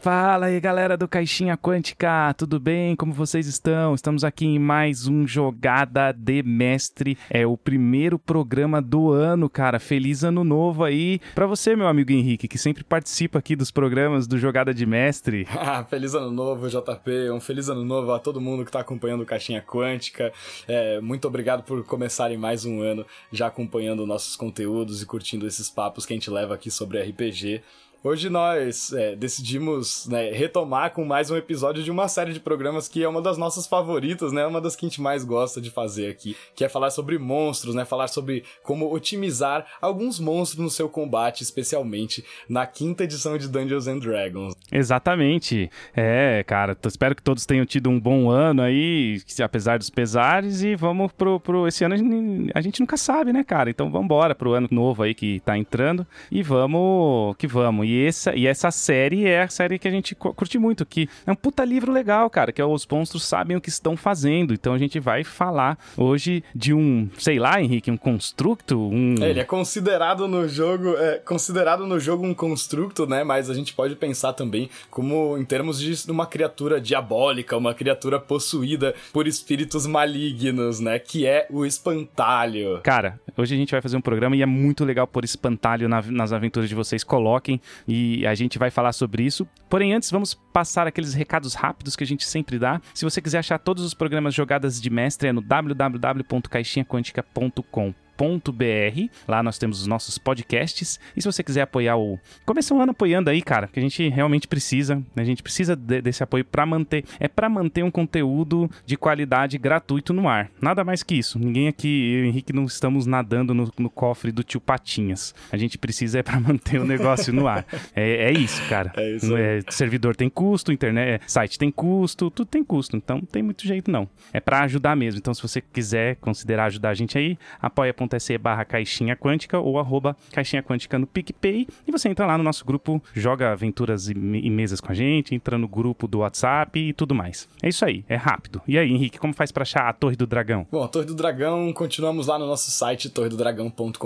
Fala aí, galera do Caixinha Quântica, tudo bem? Como vocês estão? Estamos aqui em mais um Jogada de Mestre. É o primeiro programa do ano, cara. Feliz ano novo aí para você, meu amigo Henrique, que sempre participa aqui dos programas do Jogada de Mestre. Ah, feliz ano novo, JP. Um feliz ano novo a todo mundo que tá acompanhando o Caixinha Quântica. É, muito obrigado por começarem mais um ano já acompanhando nossos conteúdos e curtindo esses papos que a gente leva aqui sobre RPG. Hoje nós é, decidimos né, retomar com mais um episódio de uma série de programas que é uma das nossas favoritas, né? Uma das que a gente mais gosta de fazer aqui, que é falar sobre monstros, né? Falar sobre como otimizar alguns monstros no seu combate, especialmente na quinta edição de Dungeons and Dragons. Exatamente. É, cara, espero que todos tenham tido um bom ano aí, apesar dos pesares, e vamos pro, pro esse ano a gente nunca sabe, né, cara? Então vamos embora pro ano novo aí que tá entrando e vamos que vamos. E essa, e essa série é a série que a gente curte muito, que é um puta livro legal, cara, que é Os Monstros Sabem o que Estão Fazendo. Então a gente vai falar hoje de um, sei lá, Henrique, um constructo, um... É, ele é considerado no jogo, é considerado no jogo um constructo, né? Mas a gente pode pensar também como em termos de uma criatura diabólica, uma criatura possuída por espíritos malignos, né? Que é o espantalho. Cara, hoje a gente vai fazer um programa e é muito legal por espantalho na, nas aventuras de vocês. Coloquem e a gente vai falar sobre isso. Porém, antes vamos passar aqueles recados rápidos que a gente sempre dá. Se você quiser achar todos os programas jogadas de mestre é no www.caixinhaquântica.com br Lá nós temos os nossos podcasts. E se você quiser apoiar o. Começa um ano apoiando aí, cara, que a gente realmente precisa. A gente precisa de, desse apoio para manter. É para manter um conteúdo de qualidade gratuito no ar. Nada mais que isso. Ninguém aqui, eu e o Henrique, não estamos nadando no, no cofre do tio Patinhas. A gente precisa é para manter o negócio no ar. É, é isso, cara. É isso. É, servidor tem custo, internet, é, site tem custo, tudo tem custo. Então não tem muito jeito, não. É para ajudar mesmo. Então, se você quiser considerar ajudar a gente aí, apoia.com apoia.se barra caixinha quântica ou arroba caixinha quântica no PicPay e você entra lá no nosso grupo, joga aventuras e, e mesas com a gente, entra no grupo do WhatsApp e tudo mais. É isso aí, é rápido. E aí, Henrique, como faz para achar a Torre do Dragão? Bom, a Torre do Dragão, continuamos lá no nosso site torredodragão.com.br.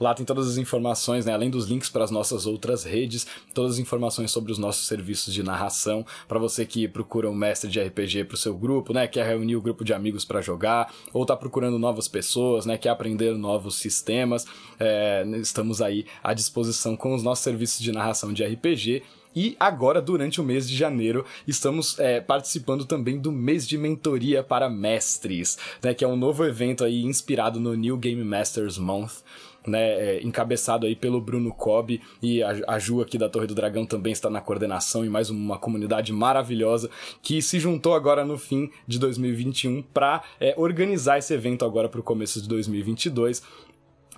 Lá tem todas as informações, né, além dos links para as nossas outras redes, todas as informações sobre os nossos serviços de narração para você que procura um mestre de RPG para o seu grupo, né, quer reunir o grupo de amigos para jogar, ou tá procurando novas pessoas, né, quer aprender novos sistemas. É, estamos aí à disposição com os nossos serviços de narração de RPG. E agora, durante o mês de janeiro, estamos é, participando também do mês de mentoria para mestres, né, que é um novo evento aí inspirado no New Game Masters Month né, é, encabeçado aí pelo Bruno Cobb e a, a Ju aqui da Torre do Dragão também está na coordenação e mais uma comunidade maravilhosa que se juntou agora no fim de 2021 para é, organizar esse evento agora para o começo de 2022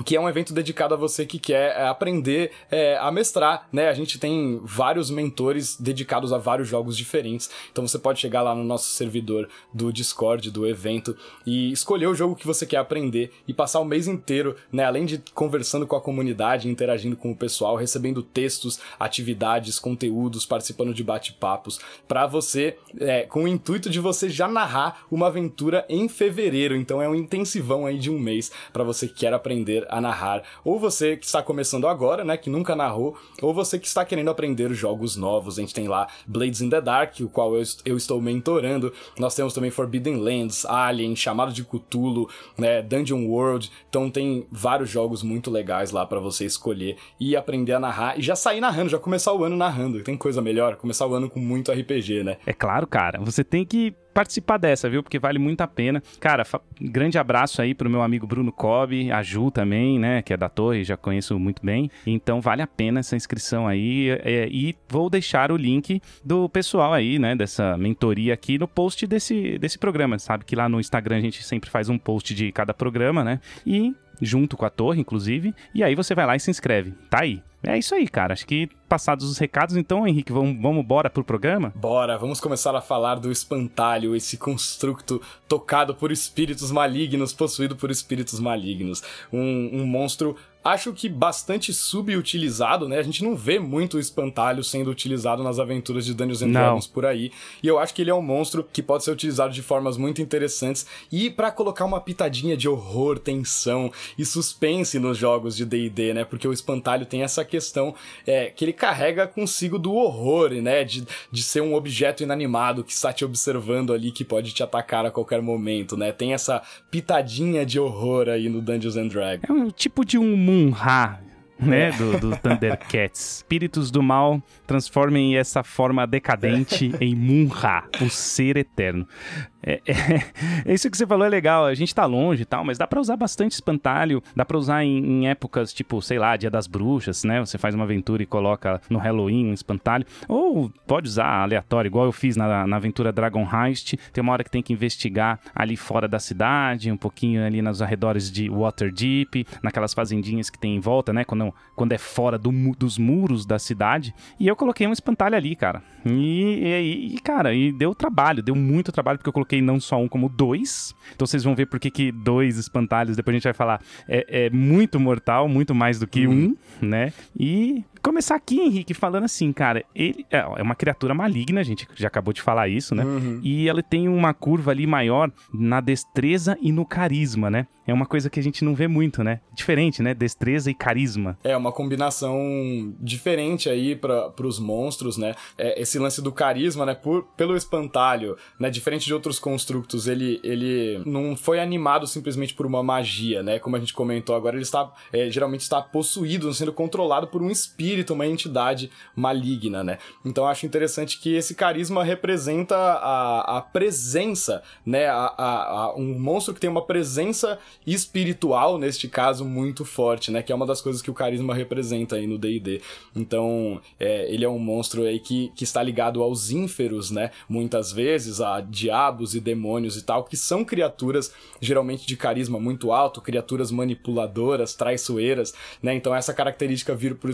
que é um evento dedicado a você que quer é, aprender é, a mestrar, né? A gente tem vários mentores dedicados a vários jogos diferentes, então você pode chegar lá no nosso servidor do Discord do evento e escolher o jogo que você quer aprender e passar o mês inteiro, né? Além de conversando com a comunidade, interagindo com o pessoal, recebendo textos, atividades, conteúdos, participando de bate-papos, para você, é, com o intuito de você já narrar uma aventura em fevereiro. Então é um intensivão aí de um mês para você que quer aprender a narrar. Ou você que está começando agora, né, que nunca narrou, ou você que está querendo aprender jogos novos. A gente tem lá Blades in the Dark, o qual eu, eu estou mentorando. Nós temos também Forbidden Lands, Alien, Chamado de Cthulhu, né, Dungeon World. Então tem vários jogos muito legais lá para você escolher e aprender a narrar e já sair narrando, já começar o ano narrando. Tem coisa melhor, começar o ano com muito RPG, né? É claro, cara. Você tem que participar dessa, viu? Porque vale muito a pena. Cara, grande abraço aí pro meu amigo Bruno Cobb, a Ju também, né? Que é da Torre, já conheço muito bem. Então vale a pena essa inscrição aí. É, e vou deixar o link do pessoal aí, né? Dessa mentoria aqui no post desse, desse programa. Sabe que lá no Instagram a gente sempre faz um post de cada programa, né? E junto com a torre, inclusive. E aí você vai lá e se inscreve. Tá aí. É isso aí, cara. Acho que passados os recados, então, Henrique, vamos, vamos bora pro programa? Bora, vamos começar a falar do espantalho, esse construto tocado por espíritos malignos, possuído por espíritos malignos. Um, um monstro acho que bastante subutilizado, né? A gente não vê muito o espantalho sendo utilizado nas aventuras de Dungeons and Dragons por aí. E eu acho que ele é um monstro que pode ser utilizado de formas muito interessantes e para colocar uma pitadinha de horror, tensão e suspense nos jogos de D&D, né? Porque o espantalho tem essa questão é, que ele carrega consigo do horror, né? De, de ser um objeto inanimado que está te observando ali, que pode te atacar a qualquer momento, né? Tem essa pitadinha de horror aí no Dungeons and Dragons. É um tipo de um Munra né, do, do Thundercats. Espíritos do mal transformem essa forma decadente em Munra, o ser eterno. É, é, isso que você falou é legal. A gente tá longe e tal, mas dá para usar bastante espantalho. Dá para usar em, em, épocas tipo, sei lá, Dia das Bruxas, né? Você faz uma aventura e coloca no Halloween um espantalho. Ou pode usar aleatório, igual eu fiz na, na aventura Dragon Heist. Tem uma hora que tem que investigar ali fora da cidade, um pouquinho ali nos arredores de Waterdeep, naquelas fazendinhas que tem em volta, né? Quando, quando é fora do, dos muros da cidade. E eu coloquei um espantalho ali, cara. E, e, e cara, e deu trabalho, deu muito trabalho, porque eu coloquei não só um, como dois. Então vocês vão ver por que, que dois espantalhos, depois a gente vai falar, é, é muito mortal, muito mais do que uhum. um, né? E começar aqui, Henrique, falando assim, cara, ele é, é uma criatura maligna, a gente já acabou de falar isso, né? Uhum. E ela tem uma curva ali maior na destreza e no carisma, né? É uma coisa que a gente não vê muito, né? Diferente, né? Destreza e carisma. É uma combinação diferente aí para os monstros, né? É, esse lance do carisma, né? Por, pelo espantalho, né? Diferente de outros construtos, ele, ele não foi animado simplesmente por uma magia, né? Como a gente comentou agora, ele está é, geralmente está possuído, sendo controlado por um espírito espírito, uma entidade maligna, né? Então acho interessante que esse carisma representa a, a presença, né? A, a, um monstro que tem uma presença espiritual, neste caso, muito forte, né? Que é uma das coisas que o carisma representa aí no D&D. Então, é, ele é um monstro aí que, que está ligado aos ínferos, né? Muitas vezes, a diabos e demônios e tal, que são criaturas geralmente de carisma muito alto, criaturas manipuladoras, traiçoeiras, né? Então essa característica vir por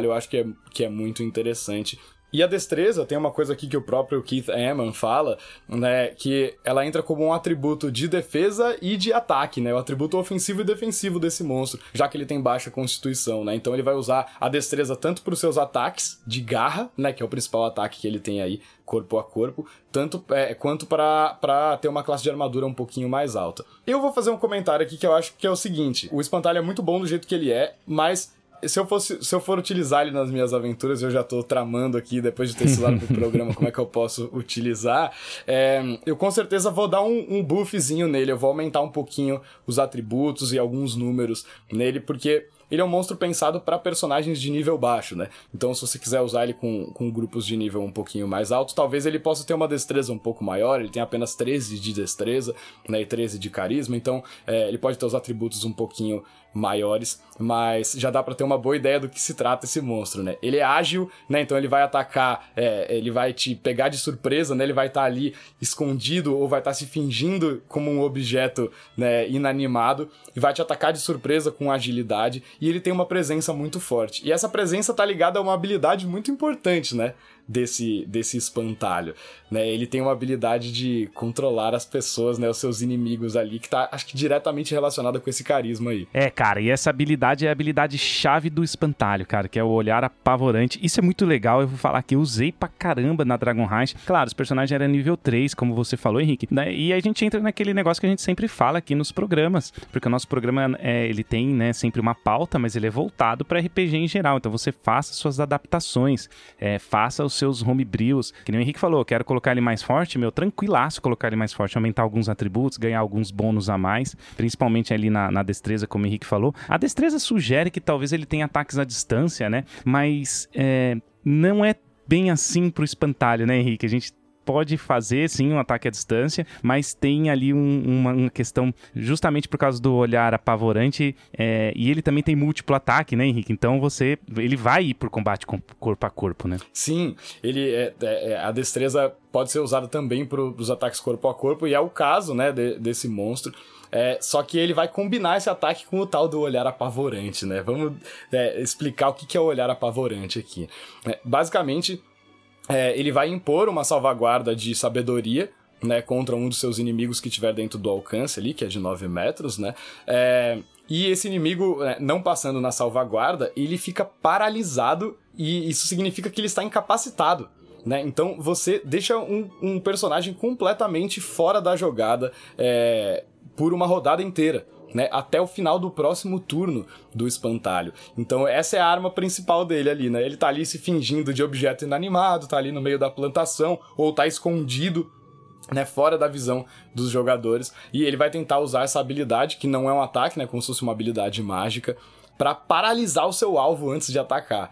espantalho eu acho que é, que é muito interessante. E a destreza tem uma coisa aqui que o próprio Keith Eman fala, né, que ela entra como um atributo de defesa e de ataque, né, o atributo ofensivo e defensivo desse monstro, já que ele tem baixa constituição, né, então ele vai usar a destreza tanto para os seus ataques de garra, né, que é o principal ataque que ele tem aí, corpo a corpo, tanto é, quanto para ter uma classe de armadura um pouquinho mais alta. Eu vou fazer um comentário aqui que eu acho que é o seguinte, o espantalho é muito bom do jeito que ele é, mas se eu, fosse, se eu for utilizar ele nas minhas aventuras, eu já tô tramando aqui, depois de ter estudado pro programa, como é que eu posso utilizar. É, eu com certeza vou dar um, um buffzinho nele, eu vou aumentar um pouquinho os atributos e alguns números nele, porque ele é um monstro pensado para personagens de nível baixo, né? Então, se você quiser usar ele com, com grupos de nível um pouquinho mais alto, talvez ele possa ter uma destreza um pouco maior. Ele tem apenas 13 de destreza, né? E 13 de carisma. Então, é, ele pode ter os atributos um pouquinho maiores, mas já dá para ter uma boa ideia do que se trata esse monstro, né? Ele é ágil, né? Então ele vai atacar, é, ele vai te pegar de surpresa, né? Ele vai estar tá ali escondido ou vai estar tá se fingindo como um objeto né, inanimado e vai te atacar de surpresa com agilidade e ele tem uma presença muito forte. E essa presença tá ligada a uma habilidade muito importante, né? Desse, desse espantalho, né? Ele tem uma habilidade de controlar as pessoas, né? Os seus inimigos ali, que tá, acho que diretamente relacionada com esse carisma aí. É, cara, e essa habilidade é a habilidade chave do espantalho, cara, que é o olhar apavorante. Isso é muito legal, eu vou falar que eu usei pra caramba na Dragon Heist. Claro, os personagens eram nível 3, como você falou, Henrique, né? E a gente entra naquele negócio que a gente sempre fala aqui nos programas, porque o nosso programa, é, ele tem, né, sempre uma pauta, mas ele é voltado para RPG em geral, então você faça suas adaptações, é, faça os seus homebrews. Que nem o Henrique falou, quero colocar ele mais forte, meu, tranquilaço colocar ele mais forte, aumentar alguns atributos, ganhar alguns bônus a mais, principalmente ali na, na destreza, como o Henrique falou. A destreza sugere que talvez ele tenha ataques à distância, né? Mas é, não é bem assim pro espantalho, né, Henrique? A gente pode fazer sim um ataque à distância, mas tem ali um, uma, uma, questão justamente por causa do olhar apavorante é, e ele também tem múltiplo ataque, né, Henrique? Então você ele vai ir por combate com corpo a corpo, né? Sim, ele é, é, é a destreza pode ser usada também para os ataques corpo a corpo e é o caso, né, de, desse monstro. É, só que ele vai combinar esse ataque com o tal do olhar apavorante, né? Vamos é, explicar o que é o olhar apavorante aqui. É, basicamente, é, ele vai impor uma salvaguarda de sabedoria né, contra um dos seus inimigos que estiver dentro do alcance ali, que é de 9 metros, né? É, e esse inimigo, né, não passando na salvaguarda, ele fica paralisado e isso significa que ele está incapacitado. Né? Então você deixa um, um personagem completamente fora da jogada. É, por uma rodada inteira. Né, até o final do próximo turno do espantalho. Então essa é a arma principal dele ali, né? Ele tá ali se fingindo de objeto inanimado, tá ali no meio da plantação ou tá escondido né, fora da visão dos jogadores, e ele vai tentar usar essa habilidade, que não é um ataque, né, como se fosse uma habilidade mágica, para paralisar o seu alvo antes de atacar.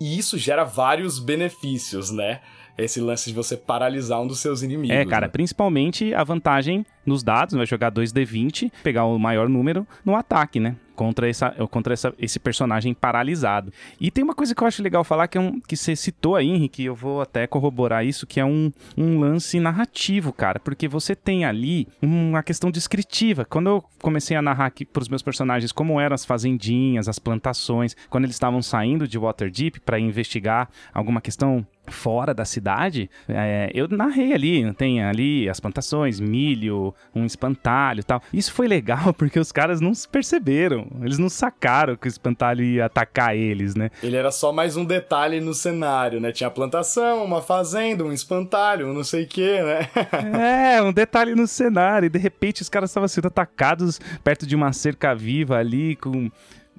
E isso gera vários benefícios, né? Esse lance de você paralisar um dos seus inimigos. É, cara, né? principalmente a vantagem nos dados, vai jogar 2d20, pegar o maior número no ataque, né? Contra, essa, contra essa, esse personagem paralisado. E tem uma coisa que eu acho legal falar, que é um que você citou aí, Henrique, eu vou até corroborar isso, que é um, um lance narrativo, cara. Porque você tem ali uma questão descritiva. Quando eu comecei a narrar aqui pros meus personagens como eram as fazendinhas, as plantações, quando eles estavam saindo de Waterdeep para investigar alguma questão fora da cidade, é, eu narrei ali, tem ali as plantações, milho, um espantalho e tal. Isso foi legal porque os caras não se perceberam, eles não sacaram que o espantalho ia atacar eles, né? Ele era só mais um detalhe no cenário, né? Tinha plantação, uma fazenda, um espantalho, um não sei o que, né? é, um detalhe no cenário. E de repente os caras estavam sendo atacados perto de uma cerca viva ali com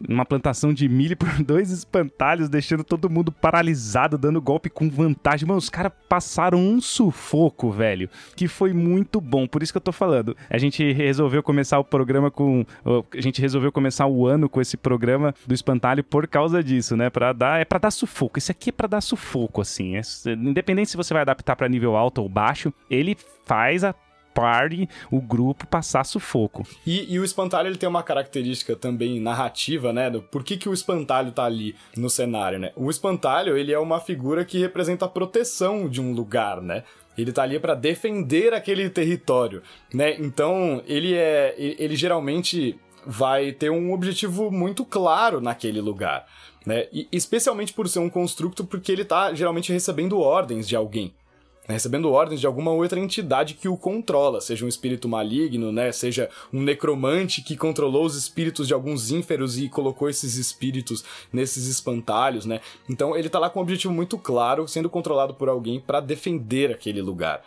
uma plantação de milho por dois espantalhos, deixando todo mundo paralisado, dando golpe com vantagem. Mano, os caras passaram um sufoco, velho, que foi muito bom. Por isso que eu tô falando. A gente resolveu começar o programa com. A gente resolveu começar o ano com esse programa do espantalho por causa disso, né? Pra dar, é pra dar sufoco. Esse aqui é pra dar sufoco, assim. É, independente se você vai adaptar para nível alto ou baixo, ele faz a party, o grupo, passar sufoco. E, e, o espantalho ele tem uma característica também narrativa, né? Do por que, que o espantalho tá ali no cenário, né? O espantalho, ele é uma figura que representa a proteção de um lugar, né? Ele tá ali para defender aquele território, né? Então, ele é ele geralmente vai ter um objetivo muito claro naquele lugar, né? E especialmente por ser um construto porque ele tá geralmente recebendo ordens de alguém. Né, recebendo ordens de alguma outra entidade que o controla, seja um espírito maligno, né, seja um necromante que controlou os espíritos de alguns ínferos e colocou esses espíritos nesses espantalhos, né? Então ele tá lá com um objetivo muito claro, sendo controlado por alguém para defender aquele lugar.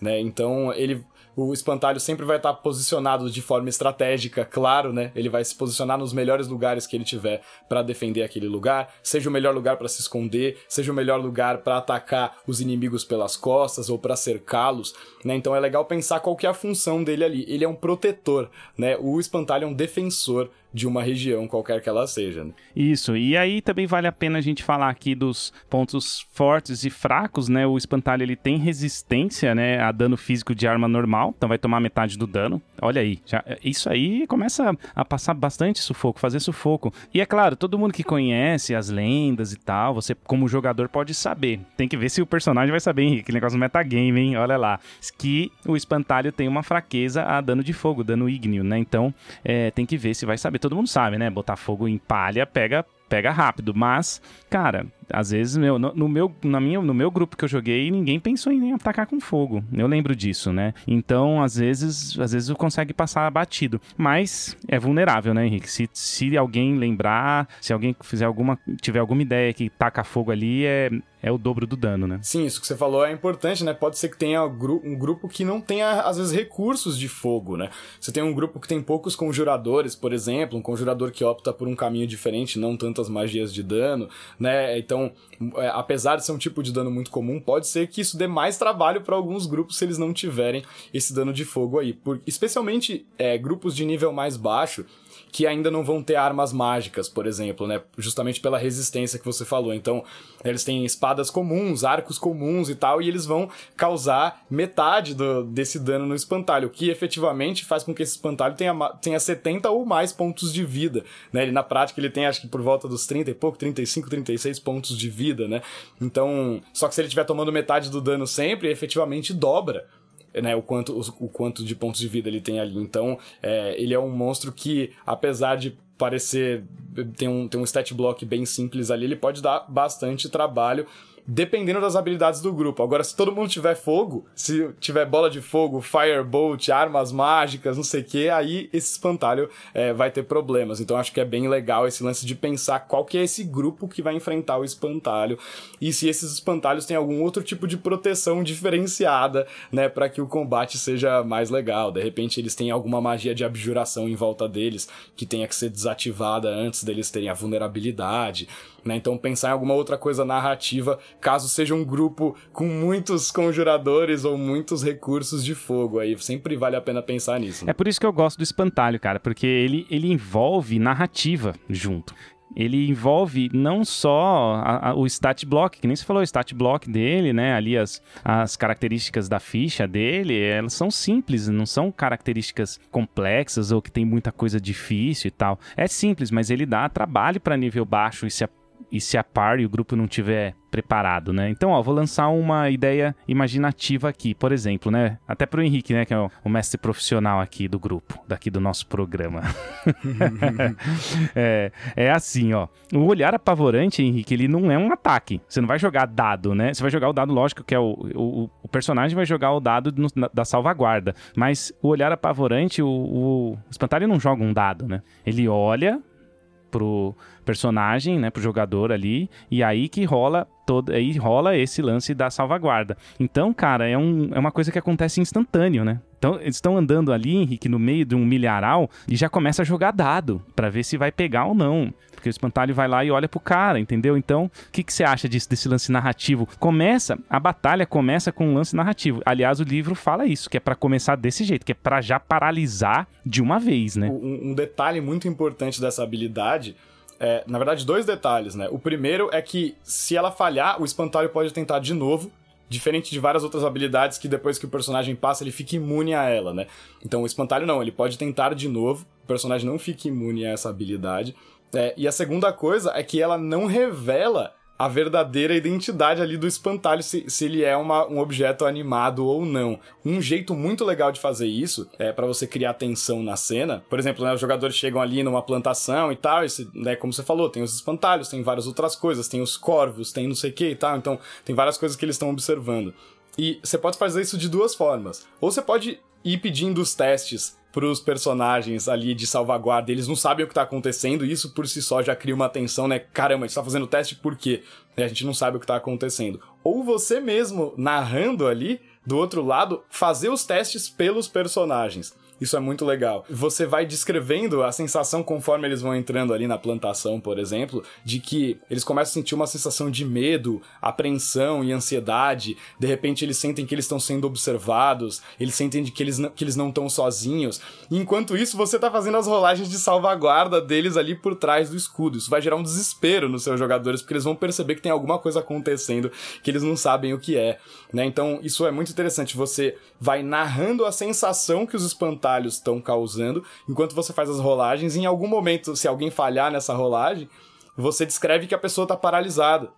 Né? Então ele o espantalho sempre vai estar posicionado de forma estratégica, claro, né? Ele vai se posicionar nos melhores lugares que ele tiver para defender aquele lugar, seja o melhor lugar para se esconder, seja o melhor lugar para atacar os inimigos pelas costas ou para cercá-los, né? Então é legal pensar qual que é a função dele ali. Ele é um protetor, né? O espantalho é um defensor de uma região, qualquer que ela seja. Né? Isso, e aí também vale a pena a gente falar aqui dos pontos fortes e fracos, né? O espantalho ele tem resistência, né, a dano físico de arma normal, então vai tomar metade do dano. Olha aí, já, isso aí começa a passar bastante sufoco, fazer sufoco. E é claro, todo mundo que conhece as lendas e tal, você como jogador pode saber. Tem que ver se o personagem vai saber, Henrique, negócio metagame, hein? Olha lá. Que o espantalho tem uma fraqueza a dano de fogo, dano ígneo, né? Então, é, tem que ver se vai saber todo mundo sabe, né? Botar fogo em palha pega pega rápido, mas, cara, às vezes, meu, no, no, meu, na minha, no meu grupo que eu joguei, ninguém pensou em atacar com fogo. Eu lembro disso, né? Então, às vezes, às vezes consegue passar batido. Mas é vulnerável, né, Henrique? Se, se alguém lembrar, se alguém fizer alguma, tiver alguma ideia que taca fogo ali, é, é o dobro do dano, né? Sim, isso que você falou é importante, né? Pode ser que tenha um grupo que não tenha, às vezes, recursos de fogo, né? Você tem um grupo que tem poucos conjuradores, por exemplo, um conjurador que opta por um caminho diferente, não tantas magias de dano, né? Então, então, é, apesar de ser um tipo de dano muito comum, pode ser que isso dê mais trabalho para alguns grupos se eles não tiverem esse dano de fogo aí. Por, especialmente é, grupos de nível mais baixo, que ainda não vão ter armas mágicas, por exemplo, né? Justamente pela resistência que você falou. Então, eles têm espadas comuns, arcos comuns e tal, e eles vão causar metade do, desse dano no espantalho, o que efetivamente faz com que esse espantalho tenha, tenha 70 ou mais pontos de vida, né? Ele, na prática, ele tem acho que por volta dos 30 e pouco, 35, 36 pontos de vida, né? Então, só que se ele estiver tomando metade do dano sempre, efetivamente dobra né, o, quanto, o, quanto de pontos de vida ele tem ali. Então, é, ele é um monstro que, apesar de parecer. tem um, tem um stat block bem simples ali, ele pode dar bastante trabalho dependendo das habilidades do grupo. Agora, se todo mundo tiver fogo, se tiver bola de fogo, firebolt, armas mágicas, não sei o que, aí esse espantalho é, vai ter problemas. Então acho que é bem legal esse lance de pensar qual que é esse grupo que vai enfrentar o espantalho e se esses espantalhos têm algum outro tipo de proteção diferenciada, né, para que o combate seja mais legal. De repente eles têm alguma magia de abjuração em volta deles que tenha que ser desativada antes deles terem a vulnerabilidade. Né? Então pensar em alguma outra coisa narrativa, caso seja um grupo com muitos conjuradores ou muitos recursos de fogo, aí sempre vale a pena pensar nisso. Né? É por isso que eu gosto do espantalho, cara, porque ele, ele envolve narrativa junto ele envolve não só a, a, o stat block, que nem se falou, o stat block dele, né? Ali as, as características da ficha dele, elas são simples, não são características complexas ou que tem muita coisa difícil e tal. É simples, mas ele dá trabalho para nível baixo e se e se a par e o grupo não tiver preparado, né? Então, ó, vou lançar uma ideia imaginativa aqui, por exemplo, né? Até pro Henrique, né, que é o, o mestre profissional aqui do grupo, daqui do nosso programa. é, é assim, ó. O olhar apavorante, Henrique, ele não é um ataque. Você não vai jogar dado, né? Você vai jogar o dado, lógico, que é o, o, o personagem vai jogar o dado no, da salvaguarda. Mas o olhar apavorante, o, o espantalho não joga um dado, né? Ele olha pro personagem, né, pro jogador ali, e aí que rola todo, aí rola esse lance da salvaguarda. Então, cara, é, um, é uma coisa que acontece instantâneo, né? Então, eles estão andando ali, Henrique, no meio de um milharal e já começa a jogar dado para ver se vai pegar ou não. Porque o espantalho vai lá e olha pro cara, entendeu? Então, o que, que você acha disso, desse lance narrativo? Começa, a batalha começa com um lance narrativo. Aliás, o livro fala isso, que é para começar desse jeito, que é para já paralisar de uma vez, né? Um, um detalhe muito importante dessa habilidade é, na verdade, dois detalhes, né? O primeiro é que se ela falhar, o espantalho pode tentar de novo, diferente de várias outras habilidades que depois que o personagem passa, ele fica imune a ela, né? Então o espantalho não, ele pode tentar de novo, o personagem não fica imune a essa habilidade. É, e a segunda coisa é que ela não revela a verdadeira identidade ali do espantalho, se, se ele é uma, um objeto animado ou não. Um jeito muito legal de fazer isso é para você criar tensão na cena. Por exemplo, né, os jogadores chegam ali numa plantação e tal, e se, né, como você falou, tem os espantalhos, tem várias outras coisas, tem os corvos, tem não sei o que e tal, então tem várias coisas que eles estão observando. E você pode fazer isso de duas formas. Ou você pode ir pedindo os testes pros personagens ali de salvaguarda, eles não sabem o que tá acontecendo, e isso por si só já cria uma tensão, né? Caramba, a gente tá fazendo teste por quê? A gente não sabe o que tá acontecendo. Ou você mesmo, narrando ali, do outro lado, fazer os testes pelos personagens. Isso é muito legal. Você vai descrevendo a sensação conforme eles vão entrando ali na plantação, por exemplo, de que eles começam a sentir uma sensação de medo, apreensão e ansiedade. De repente eles sentem que eles estão sendo observados, eles sentem que eles não, que eles não estão sozinhos. E enquanto isso, você tá fazendo as rolagens de salvaguarda deles ali por trás do escudo. Isso vai gerar um desespero nos seus jogadores, porque eles vão perceber que tem alguma coisa acontecendo que eles não sabem o que é. Né? Então, isso é muito interessante. Você vai narrando a sensação que os espantalhos estão causando enquanto você faz as rolagens. Em algum momento, se alguém falhar nessa rolagem, você descreve que a pessoa está paralisada.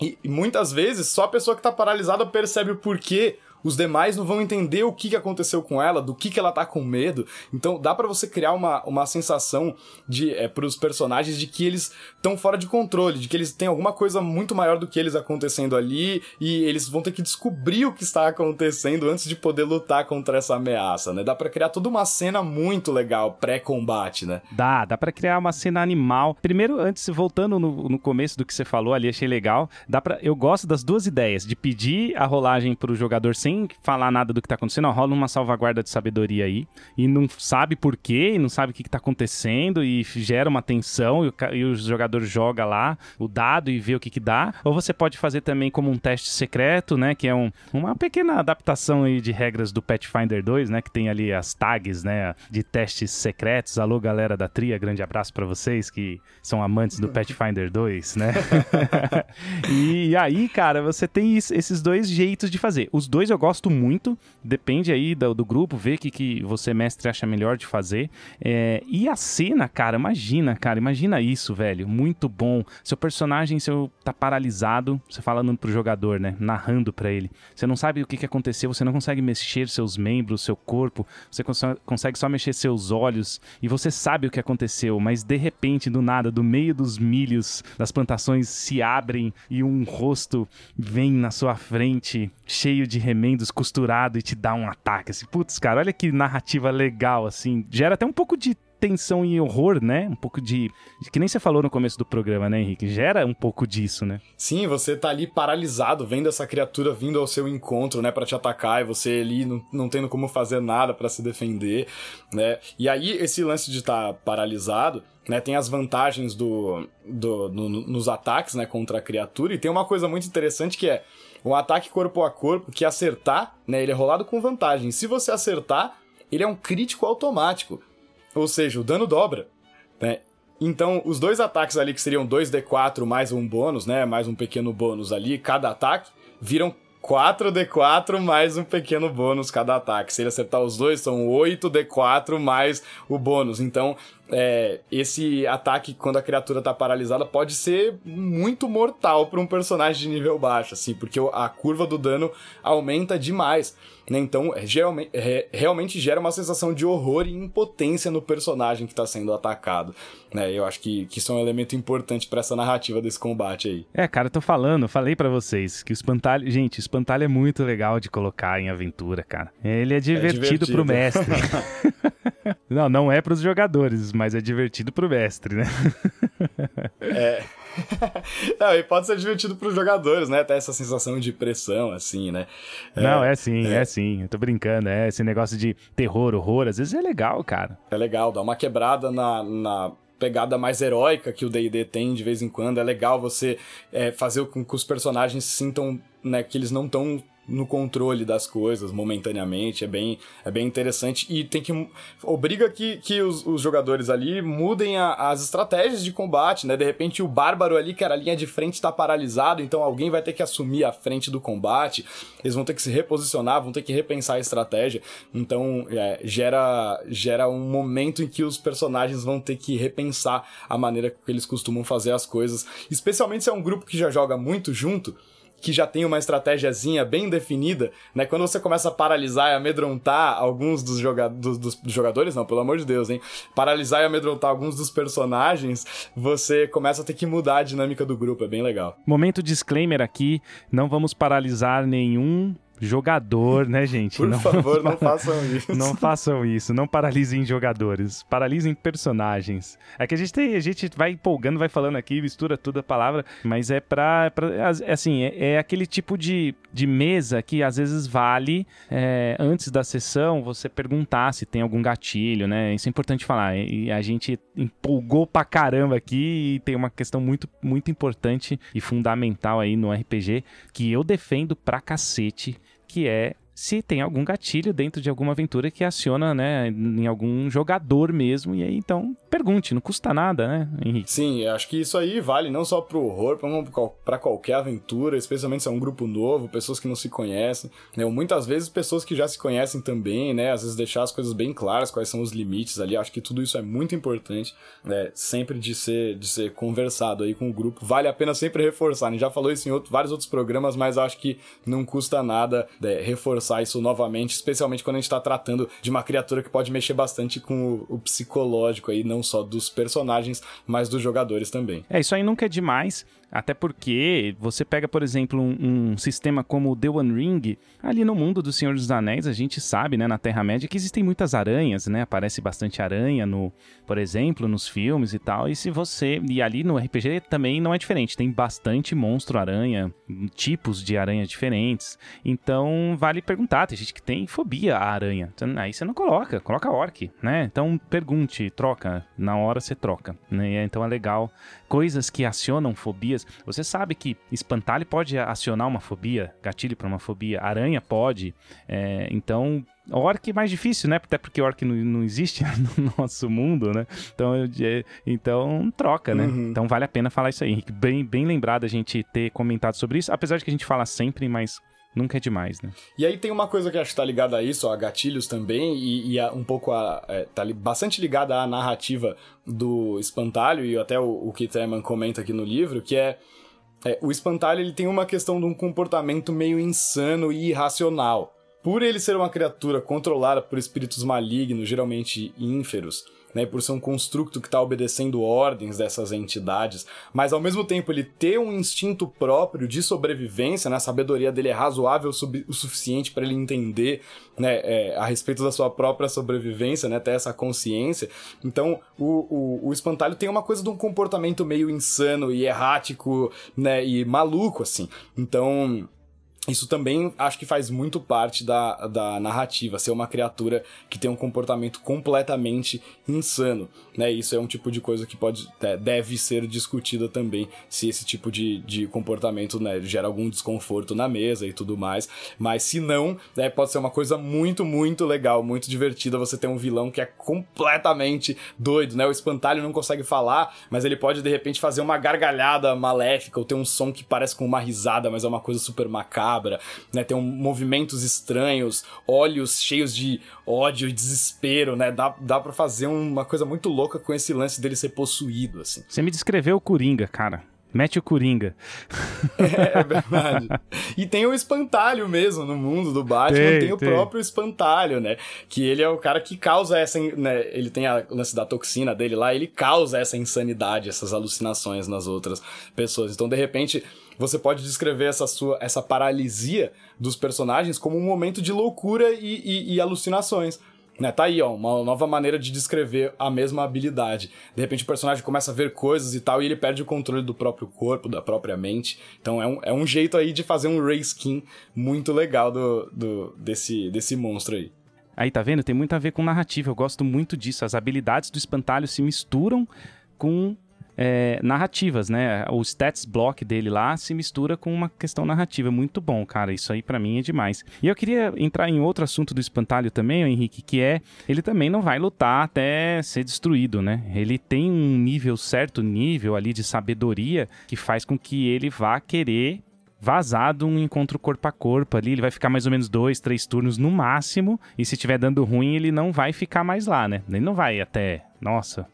E, e, muitas vezes só a pessoa que está paralisada percebe o porquê os demais não vão entender o que, aconteceu com ela, do que, que ela tá com medo. Então dá para você criar uma, uma sensação de é, pros personagens de que eles estão fora de controle, de que eles têm alguma coisa muito maior do que eles acontecendo ali e eles vão ter que descobrir o que está acontecendo antes de poder lutar contra essa ameaça, né? Dá para criar toda uma cena muito legal pré-combate, né? Dá, dá para criar uma cena animal. Primeiro, antes voltando no, no começo do que você falou ali, achei legal. Dá para eu gosto das duas ideias, de pedir a rolagem pro jogador sem falar nada do que tá acontecendo, ó, rola uma salvaguarda de sabedoria aí, e não sabe por quê, e não sabe o que, que tá acontecendo, e gera uma tensão, e o, e o jogador joga lá o dado e vê o que que dá. Ou você pode fazer também como um teste secreto, né, que é um, uma pequena adaptação aí de regras do Pathfinder 2, né, que tem ali as tags, né, de testes secretos. Alô, galera da Tria, grande abraço para vocês que são amantes do Pathfinder 2, né? e aí, cara, você tem esses dois jeitos de fazer. Os dois eu gosto muito, depende aí do, do grupo, ver o que, que você, mestre, acha melhor de fazer. É, e a cena, cara, imagina, cara, imagina isso, velho. Muito bom. Seu personagem, seu tá paralisado, você falando pro jogador, né? Narrando para ele. Você não sabe o que, que aconteceu, você não consegue mexer seus membros, seu corpo, você cons consegue só mexer seus olhos e você sabe o que aconteceu, mas de repente, do nada, do meio dos milhos, das plantações se abrem e um rosto vem na sua frente, cheio de remendos, costurado e te dá um ataque. Assim, putz, cara, olha que narrativa legal, assim. Gera até um pouco de tensão e horror, né? Um pouco de, Que nem você falou no começo do programa, né, Henrique? Gera um pouco disso, né? Sim, você tá ali paralisado, vendo essa criatura vindo ao seu encontro, né, para te atacar, e você ali não, não tendo como fazer nada para se defender, né? E aí, esse lance de estar tá paralisado. Né, tem as vantagens do, do no, nos ataques né, contra a criatura, e tem uma coisa muito interessante que é um ataque corpo a corpo que acertar, né, ele é rolado com vantagem. Se você acertar, ele é um crítico automático. Ou seja, o dano dobra, né? Então, os dois ataques ali que seriam 2d4 mais um bônus, né? Mais um pequeno bônus ali, cada ataque, viram 4d4 mais um pequeno bônus cada ataque. Se ele acertar os dois, são 8d4 mais o bônus. Então, é, esse ataque, quando a criatura tá paralisada, pode ser muito mortal para um personagem de nível baixo, assim, porque a curva do dano aumenta demais. Né? Então, geralmente, é, realmente gera uma sensação de horror e impotência no personagem que está sendo atacado. Né? Eu acho que, que isso é um elemento importante para essa narrativa desse combate aí. É, cara, eu tô falando, falei para vocês que o espantalho. Gente, o espantalho é muito legal de colocar em aventura, cara. Ele é divertido, é divertido. pro mestre. não, não é pros jogadores, mas é divertido pro mestre, né? é. Não, e pode ser divertido para os jogadores, né? Até essa sensação de pressão, assim, né? É, Não, é sim, é. é sim. Eu tô brincando, é esse negócio de terror, horror, às vezes é legal, cara. É legal, dá uma quebrada na, na pegada mais heróica que o D&D tem de vez em quando. É legal você é, fazer com que os personagens sintam né, que eles não estão no controle das coisas momentaneamente, é bem, é bem interessante. E tem que obriga que, que os, os jogadores ali mudem a, as estratégias de combate, né? De repente o bárbaro ali, que era a linha de frente, está paralisado, então alguém vai ter que assumir a frente do combate, eles vão ter que se reposicionar, vão ter que repensar a estratégia, então é, gera, gera um momento em que os personagens vão ter que repensar a maneira que eles costumam fazer as coisas, especialmente se é um grupo que já joga muito junto, que já tem uma estratégiazinha bem definida, né? Quando você começa a paralisar e amedrontar alguns dos, joga dos, dos jogadores, não, pelo amor de Deus, hein? Paralisar e amedrontar alguns dos personagens, você começa a ter que mudar a dinâmica do grupo, é bem legal. Momento disclaimer aqui, não vamos paralisar nenhum jogador, né, gente? Por não, favor, não façam isso. Não façam isso, não paralisem jogadores, paralisem personagens. É que a gente tem, a gente vai empolgando, vai falando aqui, mistura tudo a palavra, mas é pra, pra é assim, é, é, aquele tipo de, de mesa que às vezes vale é, antes da sessão você perguntar se tem algum gatilho, né? Isso é importante falar. E a gente empolgou pra caramba aqui e tem uma questão muito, muito importante e fundamental aí no RPG que eu defendo pra cacete que é se tem algum gatilho dentro de alguma aventura que aciona, né, em algum jogador mesmo. E aí, então, pergunte, não custa nada, né, Henrique? Sim, acho que isso aí vale não só pro horror, para qualquer aventura, especialmente se é um grupo novo, pessoas que não se conhecem, né? Ou muitas vezes pessoas que já se conhecem também, né? Às vezes deixar as coisas bem claras, quais são os limites ali. Acho que tudo isso é muito importante, né? Sempre de ser, de ser conversado aí com o grupo. Vale a pena sempre reforçar. Gente já falou isso em outro, vários outros programas, mas acho que não custa nada né, reforçar reforçar isso novamente, especialmente quando a gente tá tratando de uma criatura que pode mexer bastante com o, o psicológico aí, não só dos personagens, mas dos jogadores também. É, isso aí nunca é demais. Até porque você pega, por exemplo, um, um, sistema como o The One Ring, ali no mundo do Senhor dos Anéis, a gente sabe, né, na Terra-média, que existem muitas aranhas, né? Aparece bastante aranha, no, por exemplo, nos filmes e tal. E se você. E ali no RPG também não é diferente, tem bastante monstro-aranha, tipos de aranha diferentes. Então vale perguntar, tem gente que tem fobia à aranha. Então, aí você não coloca, coloca orc, né? Então pergunte, troca, na hora você troca. Né? Então é legal. Coisas que acionam fobias você sabe que espantalho pode acionar uma fobia, gatilho para uma fobia, aranha pode. É, então, Orc é mais difícil, né? Até porque orc não, não existe no nosso mundo, né? Então, é, então troca, né? Uhum. Então vale a pena falar isso aí. Bem, bem lembrado a gente ter comentado sobre isso, apesar de que a gente fala sempre, mas nunca é demais, né? E aí tem uma coisa que acho que tá ligada a isso, a gatilhos também, e, e a, um pouco a. É, tá bastante ligada à narrativa do espantalho, e até o, o que Treman comenta aqui no livro, que é, é. o espantalho ele tem uma questão de um comportamento meio insano e irracional. Por ele ser uma criatura controlada por espíritos malignos, geralmente ínferos, né, por ser um construto que está obedecendo ordens dessas entidades, mas ao mesmo tempo ele ter um instinto próprio de sobrevivência, né, a sabedoria dele é razoável o suficiente para ele entender né, é, a respeito da sua própria sobrevivência, né, ter essa consciência. Então, o, o, o espantalho tem uma coisa de um comportamento meio insano e errático, né, e maluco, assim. Então, isso também acho que faz muito parte da, da narrativa, ser uma criatura que tem um comportamento completamente insano, né? Isso é um tipo de coisa que pode, é, deve ser discutida também, se esse tipo de, de comportamento né, gera algum desconforto na mesa e tudo mais, mas se não, né, pode ser uma coisa muito, muito legal, muito divertida você ter um vilão que é completamente doido, né? O espantalho não consegue falar, mas ele pode de repente fazer uma gargalhada maléfica ou ter um som que parece com uma risada, mas é uma coisa super macabra macabra, né? Tem um, movimentos estranhos, olhos cheios de ódio e desespero, né? Dá, dá pra fazer uma coisa muito louca com esse lance dele ser possuído, assim. Você me descreveu o Coringa, cara. Mete o Coringa. É, é verdade. e tem o espantalho mesmo no mundo do Batman, tem, tem o tem. próprio espantalho, né? Que ele é o cara que causa essa. Né? Ele tem a lance da toxina dele lá, ele causa essa insanidade, essas alucinações nas outras pessoas. Então, de repente, você pode descrever essa sua essa paralisia dos personagens como um momento de loucura e, e, e alucinações. Né, tá aí, ó, uma nova maneira de descrever a mesma habilidade. De repente o personagem começa a ver coisas e tal, e ele perde o controle do próprio corpo, da própria mente. Então é um, é um jeito aí de fazer um Ray Skin muito legal do, do, desse, desse monstro aí. Aí, tá vendo? Tem muito a ver com narrativa. Eu gosto muito disso. As habilidades do espantalho se misturam com é, narrativas, né? O stats block dele lá se mistura com uma questão narrativa. Muito bom, cara. Isso aí para mim é demais. E eu queria entrar em outro assunto do espantalho também, Henrique, que é ele também não vai lutar até ser destruído, né? Ele tem um nível, certo nível ali de sabedoria que faz com que ele vá querer vazado um encontro corpo a corpo ali. Ele vai ficar mais ou menos dois, três turnos no máximo. E se estiver dando ruim, ele não vai ficar mais lá, né? Ele não vai até. Nossa,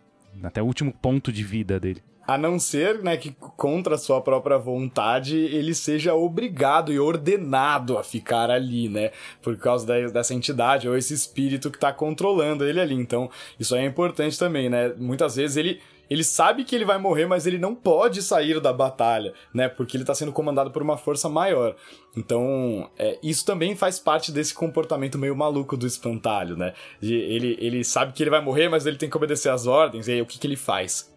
até o último ponto de vida dele. A não ser, né, que contra a sua própria vontade ele seja obrigado e ordenado a ficar ali, né? Por causa da, dessa entidade ou esse espírito que está controlando ele ali. Então, isso é importante também, né? Muitas vezes ele ele sabe que ele vai morrer, mas ele não pode sair da batalha, né? Porque ele está sendo comandado por uma força maior. Então, é, isso também faz parte desse comportamento meio maluco do espantalho, né? De, ele, ele sabe que ele vai morrer, mas ele tem que obedecer às ordens, e aí o que, que ele faz?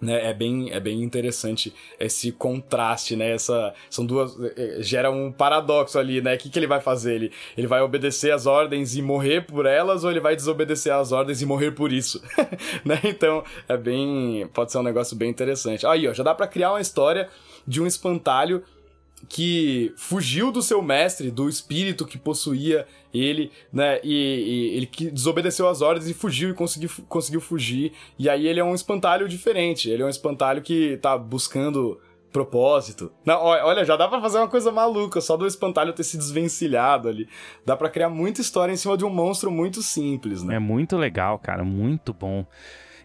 Né, é bem é bem interessante esse contraste né essa são duas é, é, gera um paradoxo ali né o que, que ele vai fazer? Ele ele vai obedecer às ordens e morrer por elas ou ele vai desobedecer às ordens e morrer por isso? Né então é bem pode ser um negócio bem interessante. Aí ó já dá para criar uma história de um espantalho que fugiu do seu mestre, do espírito que possuía ele, né? E, e, ele que desobedeceu as ordens e fugiu e conseguiu, conseguiu fugir. E aí ele é um espantalho diferente. Ele é um espantalho que tá buscando propósito. Não, olha, já dá para fazer uma coisa maluca, só do espantalho ter se desvencilhado ali. Dá para criar muita história em cima de um monstro muito simples, né? É muito legal, cara, muito bom.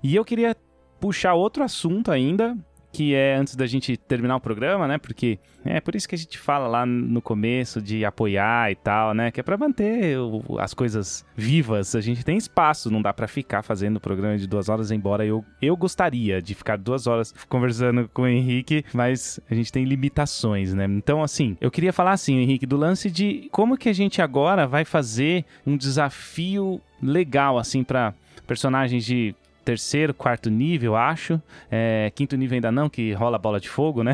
E eu queria puxar outro assunto ainda, que é antes da gente terminar o programa, né? Porque é por isso que a gente fala lá no começo de apoiar e tal, né? Que é para manter o, as coisas vivas. A gente tem espaço, não dá para ficar fazendo o programa de duas horas, embora eu, eu gostaria de ficar duas horas conversando com o Henrique, mas a gente tem limitações, né? Então, assim, eu queria falar assim, Henrique, do lance de como que a gente agora vai fazer um desafio legal, assim, para personagens de terceiro, quarto nível, acho. É, quinto nível ainda não, que rola bola de fogo, né?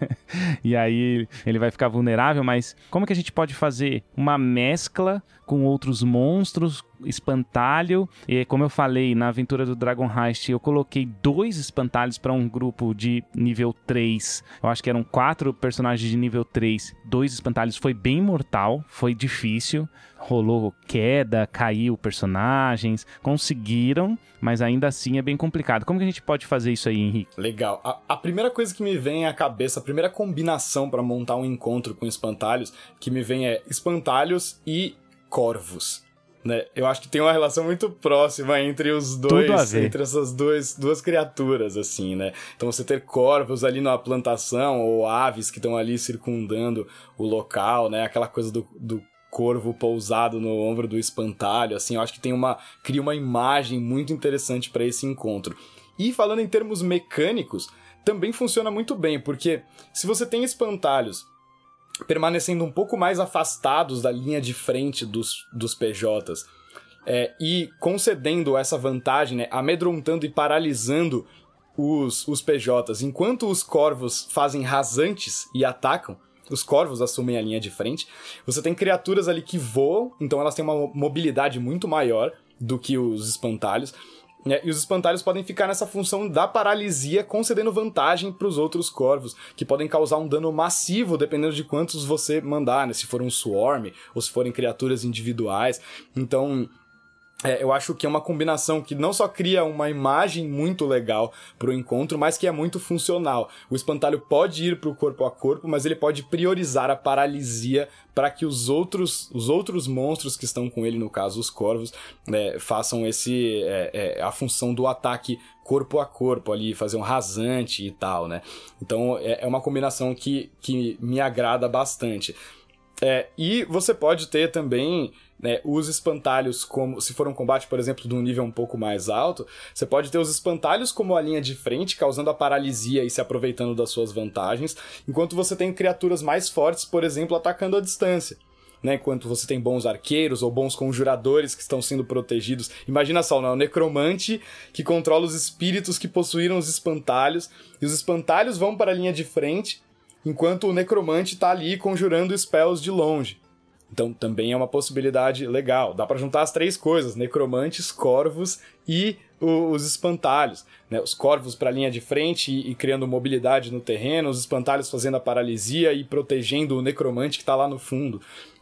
e aí ele vai ficar vulnerável, mas como que a gente pode fazer uma mescla com outros monstros, espantalho. E como eu falei na aventura do Dragon Heist, eu coloquei dois espantalhos para um grupo de nível 3. Eu acho que eram quatro personagens de nível 3. Dois espantalhos foi bem mortal, foi difícil. Rolou queda, caiu personagens, conseguiram, mas ainda assim é bem complicado. Como que a gente pode fazer isso aí, Henrique? Legal. A, a primeira coisa que me vem à cabeça, a primeira combinação para montar um encontro com espantalhos que me vem é espantalhos e corvos. Né? Eu acho que tem uma relação muito próxima entre os dois, entre essas duas, duas criaturas, assim, né? Então você ter corvos ali na plantação, ou aves que estão ali circundando o local, né? Aquela coisa do, do corvo pousado no ombro do espantalho, assim, eu acho que tem uma cria uma imagem muito interessante para esse encontro. E falando em termos mecânicos, também funciona muito bem, porque se você tem espantalhos permanecendo um pouco mais afastados da linha de frente dos, dos PJs é, e concedendo essa vantagem, né, amedrontando e paralisando os, os PJs, enquanto os corvos fazem rasantes e atacam, os corvos assumem a linha de frente. Você tem criaturas ali que voam, então elas têm uma mobilidade muito maior do que os espantalhos. É, e os espantalhos podem ficar nessa função da paralisia, concedendo vantagem para os outros corvos, que podem causar um dano massivo dependendo de quantos você mandar, né? Se for um swarm ou se forem criaturas individuais. Então, é, eu acho que é uma combinação que não só cria uma imagem muito legal pro encontro, mas que é muito funcional. O espantalho pode ir pro corpo a corpo, mas ele pode priorizar a paralisia para que os outros, os outros monstros que estão com ele, no caso os corvos, né, façam esse é, é, a função do ataque corpo a corpo ali, fazer um rasante e tal, né? Então é, é uma combinação que, que me agrada bastante. É, e você pode ter também né, os espantalhos, como se for um combate, por exemplo, de um nível um pouco mais alto, você pode ter os espantalhos como a linha de frente, causando a paralisia e se aproveitando das suas vantagens, enquanto você tem criaturas mais fortes, por exemplo, atacando à distância. Né, enquanto você tem bons arqueiros ou bons conjuradores que estão sendo protegidos. Imagina só, né, o necromante que controla os espíritos que possuíram os espantalhos, e os espantalhos vão para a linha de frente, enquanto o necromante está ali conjurando spells de longe. Então também é uma possibilidade legal. Dá para juntar as três coisas: necromantes, corvos e os espantalhos. Né? Os corvos para a linha de frente e, e, criando mobilidade no terreno, os espantalhos fazendo a paralisia e protegendo o necromante que está lá no fundo.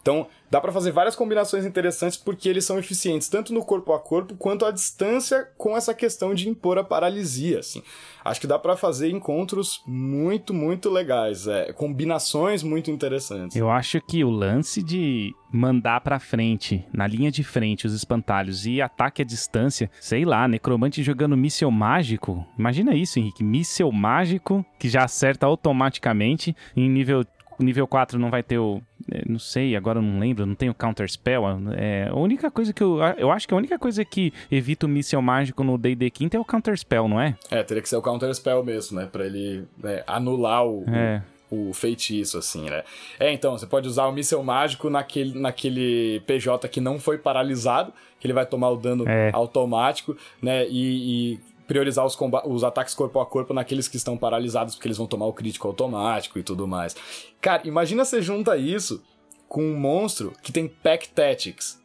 Então, dá para fazer várias combinações interessantes porque eles são eficientes tanto no corpo a corpo quanto à distância com essa questão de impor a paralisia, assim. Acho que dá para fazer encontros muito, muito legais, é, combinações muito interessantes. Eu acho que o lance de mandar para frente, na linha de frente, os espantalhos e ataque à distância, sei lá, necromante jogando míssel mágico. Imagina isso, Henrique, míssel mágico que já acerta automaticamente em nível nível 4 não vai ter o. É, não sei, agora eu não lembro, não tem o Counter Spell. É, a única coisa que eu. Eu acho que a única coisa que evita o míssel mágico no DD Quinto é o Counter Spell, não é? É, teria que ser o Counter Spell mesmo, né? Pra ele né, anular o. É. O feitiço, assim, né? É, então, você pode usar o míssel mágico naquele, naquele PJ que não foi paralisado, que ele vai tomar o dano é. automático, né? E priorizar os, os ataques corpo a corpo naqueles que estão paralisados, porque eles vão tomar o crítico automático e tudo mais. Cara, imagina você junta isso com um monstro que tem Pack Tactics.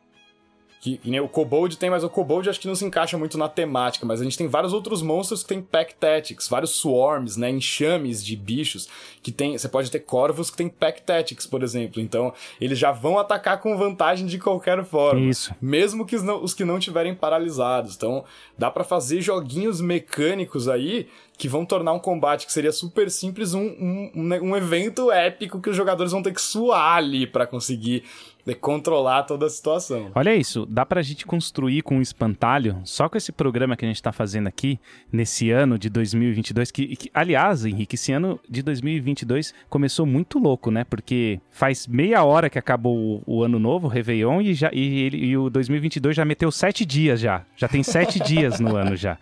Que, que nem o Kobold tem, mas o Kobold acho que não se encaixa muito na temática, mas a gente tem vários outros monstros que tem Pack Tactics, vários swarms, né, enxames de bichos que tem, você pode ter corvos que tem Pack Tactics, por exemplo. Então, eles já vão atacar com vantagem de qualquer forma. Isso. Mesmo que os, não, os que não tiverem paralisados. Então, dá para fazer joguinhos mecânicos aí que vão tornar um combate que seria super simples um, um, um evento épico que os jogadores vão ter que suar ali para conseguir de controlar toda a situação. Olha isso, dá pra gente construir com um espantalho, só com esse programa que a gente tá fazendo aqui, nesse ano de 2022, que, que aliás, Henrique, esse ano de 2022 começou muito louco, né? Porque faz meia hora que acabou o, o ano novo, o Réveillon, e, já, e, ele, e o 2022 já meteu sete dias já. Já tem sete dias no ano já.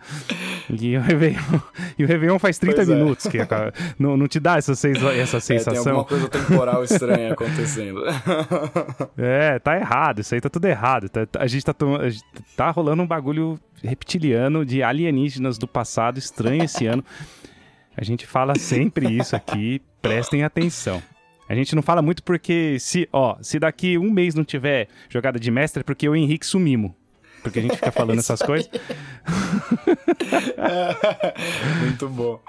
E o Réveillon, e o Réveillon faz 30 pois é. minutos. É. Que, não, não te dá essa, essa sensação? É, tem alguma coisa temporal estranha acontecendo. É, tá errado. Isso aí tá tudo errado. Tá, a, gente tá, a gente tá rolando um bagulho reptiliano de alienígenas do passado estranho esse ano. A gente fala sempre isso aqui. Prestem atenção. A gente não fala muito porque se, ó, se daqui um mês não tiver jogada de mestre, é porque eu e o Henrique sumimos. Porque a gente fica falando essas coisas. Muito bom.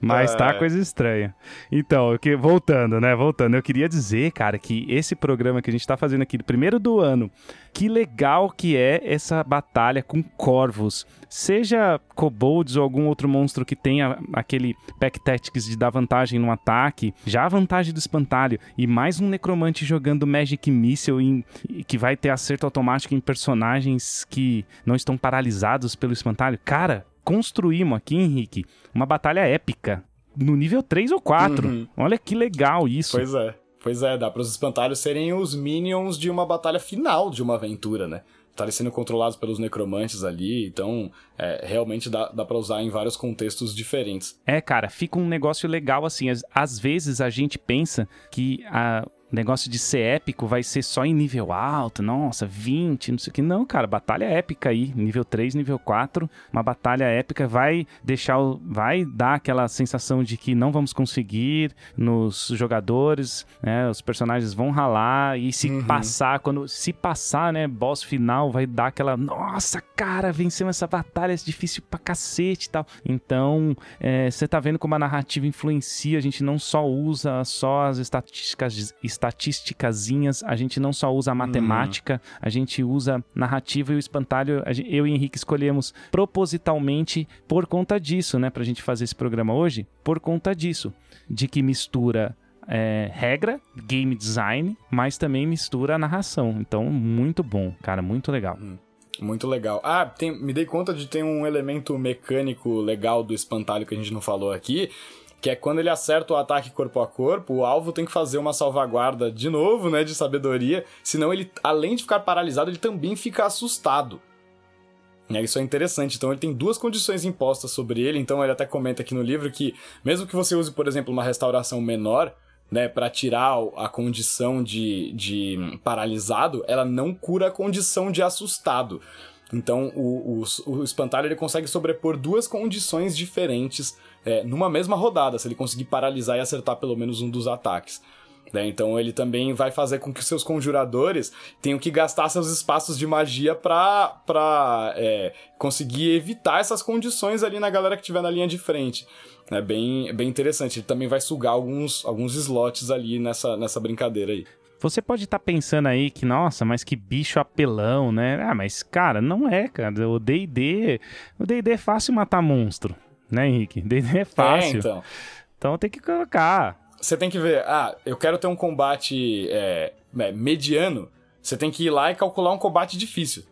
Mas tá é. coisa estranha. Então, que, voltando, né? Voltando, eu queria dizer, cara, que esse programa que a gente tá fazendo aqui, primeiro do ano, que legal que é essa batalha com corvos. Seja kobolds ou algum outro monstro que tenha aquele pack tactics de dar vantagem no ataque, já a vantagem do espantalho, e mais um necromante jogando Magic Missile em, que vai ter acerto automático em personagens que não estão paralisados pelo espantalho. Cara, construímos aqui, Henrique, uma batalha épica no nível 3 ou 4. Uhum. Olha que legal isso. Pois é. Pois é, dá para os espantalhos serem os minions de uma batalha final de uma aventura, né? Estarem sendo controlados pelos necromantes ali, então é, realmente dá, dá para usar em vários contextos diferentes. É, cara, fica um negócio legal assim. Às, às vezes a gente pensa que a, negócio de ser épico vai ser só em nível alto, nossa, 20, não sei o que. Não, cara, batalha épica aí, nível 3, nível 4, uma batalha épica vai deixar, vai dar aquela sensação de que não vamos conseguir nos jogadores, né, os personagens vão ralar e se uhum. passar, quando se passar, né, boss final vai dar aquela, nossa, cara, vencemos essa batalha, é difícil pra cacete e tal. Então, você é, tá vendo como a narrativa influencia, a gente não só usa só as estatísticas estatísticazinhas, a gente não só usa a matemática, a gente usa narrativa e o espantalho. eu e Henrique escolhemos propositalmente por conta disso, né, pra gente fazer esse programa hoje, por conta disso, de que mistura é, regra, game design, mas também mistura a narração. Então, muito bom, cara, muito legal. Hum, muito legal. Ah, tem, me dei conta de ter um elemento mecânico legal do espantalho que a gente não falou aqui, que é quando ele acerta o ataque corpo a corpo, o alvo tem que fazer uma salvaguarda de novo, né, de sabedoria, senão ele, além de ficar paralisado, ele também fica assustado. Isso é interessante. Então ele tem duas condições impostas sobre ele. Então ele até comenta aqui no livro que, mesmo que você use, por exemplo, uma restauração menor, né, para tirar a condição de, de paralisado, ela não cura a condição de assustado. Então o, o, o espantalho ele consegue sobrepor duas condições diferentes é, numa mesma rodada, se ele conseguir paralisar e acertar pelo menos um dos ataques. Né? Então ele também vai fazer com que seus conjuradores tenham que gastar seus espaços de magia pra, é, conseguir evitar essas condições ali na galera que estiver na linha de frente. É bem, bem interessante. Ele também vai sugar alguns, alguns slots ali nessa, nessa brincadeira aí. Você pode estar tá pensando aí que, nossa, mas que bicho apelão, né? Ah, mas, cara, não é, cara. O D&D... O D&D é fácil matar monstro né, Henrique? D&D é fácil. É, então. Então tem que colocar. Você tem que ver, ah, eu quero ter um combate é, é, mediano, você tem que ir lá e calcular um combate difícil.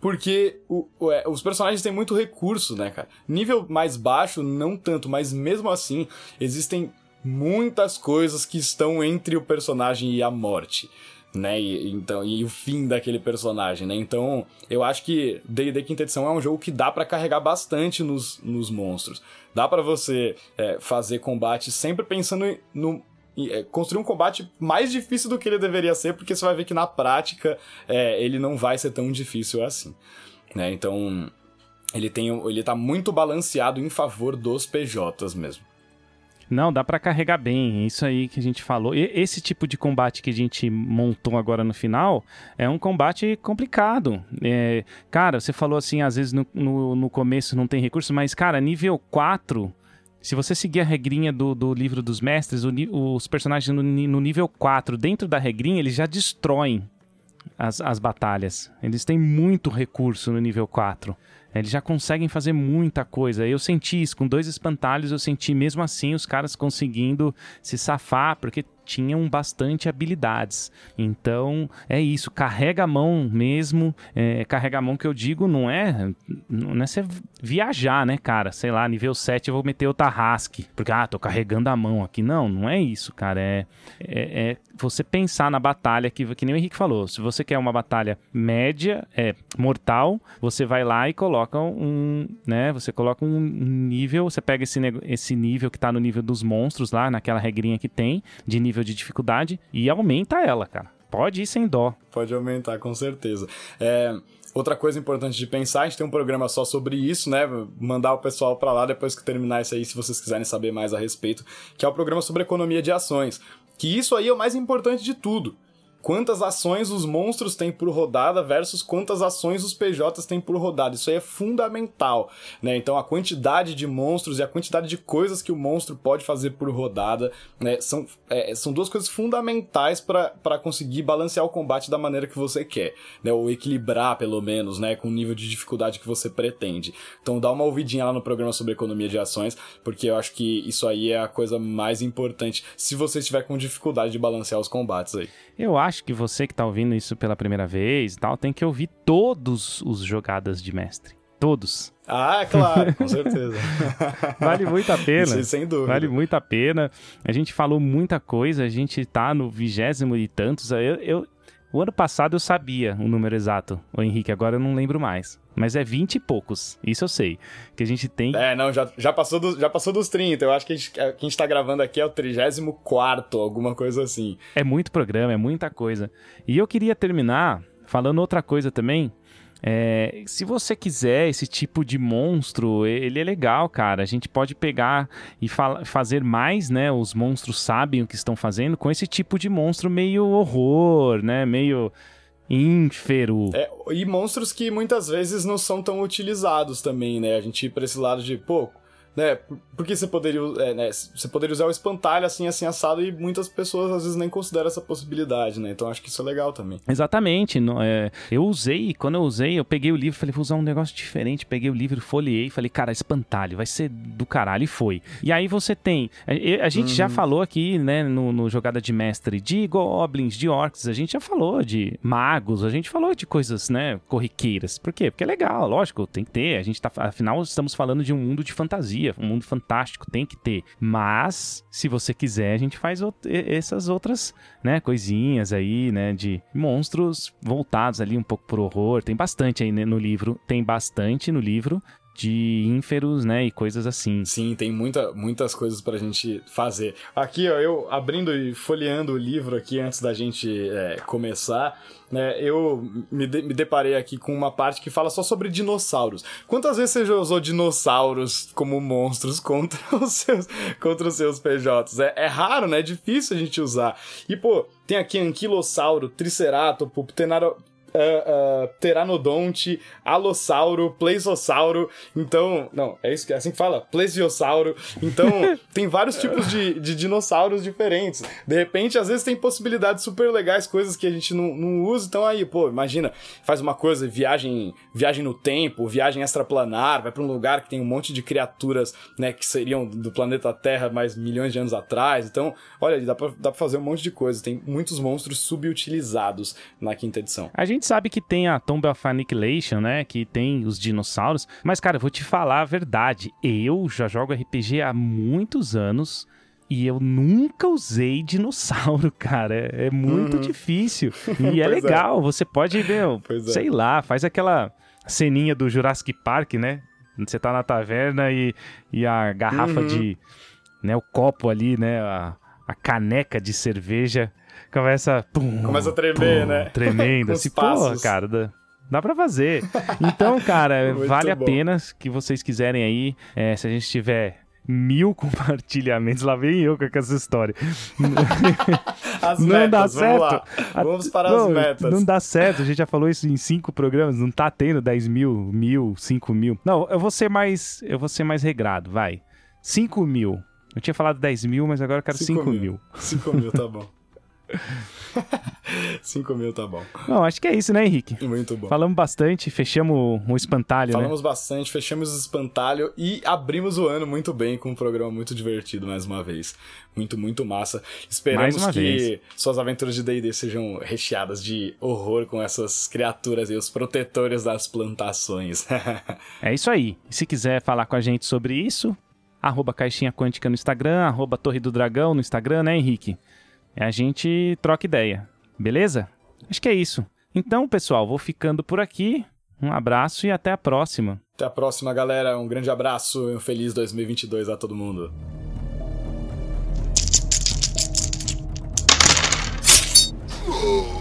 Porque o, o, é, os personagens têm muito recurso, né, cara? Nível mais baixo, não tanto, mas mesmo assim, existem muitas coisas que estão entre o personagem e a morte né? E, então, e o fim daquele personagem, né? Então, eu acho que D&D Quinta Edição é um jogo que dá para carregar bastante nos, nos monstros. Dá para você é, fazer combate sempre pensando no, é, construir um combate mais difícil do que ele deveria ser, porque você vai ver que na prática é, ele não vai ser tão difícil assim. Né? Então, ele, tem, ele tá muito balanceado em favor dos PJs mesmo. Não, dá para carregar bem. Isso aí que a gente falou. E esse tipo de combate que a gente montou agora no final é um combate complicado. É, cara, você falou assim, às vezes no, no, no, começo não tem recurso, mas, cara, nível 4. Se você seguir a regrinha do, do livro dos mestres, o, os personagens no, no nível 4, dentro da regrinha, eles já destroem as, as batalhas. Eles têm muito recurso no nível 4. Eles já conseguem fazer muita coisa. Eu senti isso com dois espantalhos, eu senti mesmo assim os caras conseguindo se safar, porque tinham bastante habilidades. Então, é isso, carrega a mão mesmo. É, carrega a mão que eu digo não é, não é você viajar, né, cara? Sei lá, nível 7 eu vou meter o Tarrasque, porque, ah, tô carregando a mão aqui. Não, não é isso, cara. É, é, é você pensar na batalha que, que nem o Henrique falou. Se você quer uma batalha média, é mortal, você vai lá e coloca um, né? Você coloca um nível, você pega esse, esse nível que tá no nível dos monstros lá, naquela regrinha que tem, de nível nível de dificuldade e aumenta ela, cara. Pode ir sem dó. Pode aumentar, com certeza. É, outra coisa importante de pensar, a gente tem um programa só sobre isso, né? Mandar o pessoal para lá depois que terminar isso aí, se vocês quiserem saber mais a respeito, que é o programa sobre economia de ações. Que isso aí é o mais importante de tudo quantas ações os monstros têm por rodada versus quantas ações os PJs têm por rodada. Isso aí é fundamental, né? Então a quantidade de monstros e a quantidade de coisas que o monstro pode fazer por rodada né, são, é, são duas coisas fundamentais para conseguir balancear o combate da maneira que você quer, né? Ou equilibrar, pelo menos, né? Com o nível de dificuldade que você pretende. Então dá uma ouvidinha lá no programa sobre economia de ações, porque eu acho que isso aí é a coisa mais importante se você estiver com dificuldade de balancear os combates aí. Eu acho que você que está ouvindo isso pela primeira vez e tal, tem que ouvir todos os jogadas de mestre. Todos. Ah, claro, com certeza. vale muito a pena. Isso, sem dúvida. Vale muito a pena. A gente falou muita coisa, a gente tá no vigésimo e tantos. Eu, eu, o ano passado eu sabia o número exato, o Henrique, agora eu não lembro mais. Mas é 20 e poucos, isso eu sei. Que a gente tem. É, não, já, já, passou, do, já passou dos 30. Eu acho que a gente, que a gente tá gravando aqui é o 34, alguma coisa assim. É muito programa, é muita coisa. E eu queria terminar falando outra coisa também, é, se você quiser esse tipo de monstro, ele é legal, cara. A gente pode pegar e fa fazer mais, né? Os monstros sabem o que estão fazendo com esse tipo de monstro meio horror, né? Meio ínfero. É, e monstros que muitas vezes não são tão utilizados também, né? A gente ir pra esse lado de, pô, né? Porque você poderia, é, né, você poderia usar o espantalho assim, assim, assado, e muitas pessoas às vezes nem consideram essa possibilidade, né? Então acho que isso é legal também. Exatamente. No, é, eu usei, quando eu usei, eu peguei o livro, falei, vou usar um negócio diferente, peguei o livro, folheei, falei, cara, espantalho, vai ser do caralho, e foi. E aí você tem, a, a gente uhum. já falou aqui, né, no, no, Jogada de Mestre, de goblins, de orcs, a gente já falou de magos, a gente falou de coisas, né, corriqueiras. Por quê? Porque é legal, lógico, tem que ter, a gente tá, afinal, estamos falando de um mundo de fantasia, um mundo fantástico, tem que ter. Mas, se você quiser, a gente faz essas outras, né, coisinhas aí, né, de monstros voltados ali um pouco pro horror. Tem bastante aí né, no livro, tem bastante no livro de ínferos, né, e coisas assim. Sim, tem muita, muitas coisas pra gente fazer. Aqui, ó, eu abrindo e folheando o livro aqui antes da gente é, começar, né, eu me, de, me deparei aqui com uma parte que fala só sobre dinossauros. Quantas vezes você já usou dinossauros como monstros contra os seus, contra os seus PJs? É, é raro, né? É difícil a gente usar. E, pô, tem aqui anquilossauro, triceratopo, uh, uh, pteranodonte, alossauro, plesiosauro. Então, não, é isso que é assim que fala, plesiosauro. Então, tem vários tipos de, de dinossauros diferentes. De repente, às vezes tem possibilidades super legais, coisas que a gente não, não usa. Então aí, pô, imagina, faz uma coisa, viagem, viagem no tempo, viagem extraplanar, vai para um lugar que tem um monte de criaturas, né, que seriam do planeta Terra mais milhões de anos atrás. Então, olha, dá pra, dá pra fazer um monte de coisa. Tem muitos monstros subutilizados na quinta edição. A gente sabe que tem a Tomb of Annihilation, né? Que tem os dinossauros. Mas, cara, eu vou te falar a verdade. Eu já jogo RPG há muitos anos. E eu nunca usei dinossauro, cara. É, é muito uhum. difícil. E é, é. legal. É. Você pode, meu, é. sei lá, faz aquela ceninha do Jurassic Park, né? Você tá na taverna e, e a garrafa uhum. de. Né, o copo ali, né? A, a caneca de cerveja começa. Pum, começa a tremer, pum, né? Tremendo. assim, pô, cara. Dá, dá pra fazer. Então, cara, vale bom. a pena que vocês quiserem aí. É, se a gente tiver mil compartilhamentos. Lá vem eu com essa história. As não metas, dá certo. Vamos, vamos para não, as metas. Não dá certo. A gente já falou isso em cinco programas. Não tá tendo 10 mil, mil, 5 mil. Não, eu vou ser mais. Eu vou ser mais regrado, vai. 5 mil. Eu tinha falado 10 mil, mas agora eu quero 5 mil. 5 mil, tá bom. 5 mil tá bom. Não, acho que é isso, né, Henrique? Muito bom. Falamos bastante, fechamos o espantalho, né? Falamos né? bastante, fechamos o espantalho e abrimos o ano muito bem com um programa muito divertido mais uma vez. Muito, muito massa. Esperamos que vez. suas aventuras de D&D sejam recheadas de horror com essas criaturas e os protetores das plantações. é isso aí. Se quiser falar com a gente sobre isso, arroba Caixinha Quântica no Instagram, arroba Torre do Dragão no Instagram, né, Henrique? É a gente troca ideia, beleza? Acho que é isso. Então, pessoal, vou ficando por aqui. Um abraço e até a próxima. Até a próxima, galera. Um grande abraço e um feliz 2022 a todo mundo.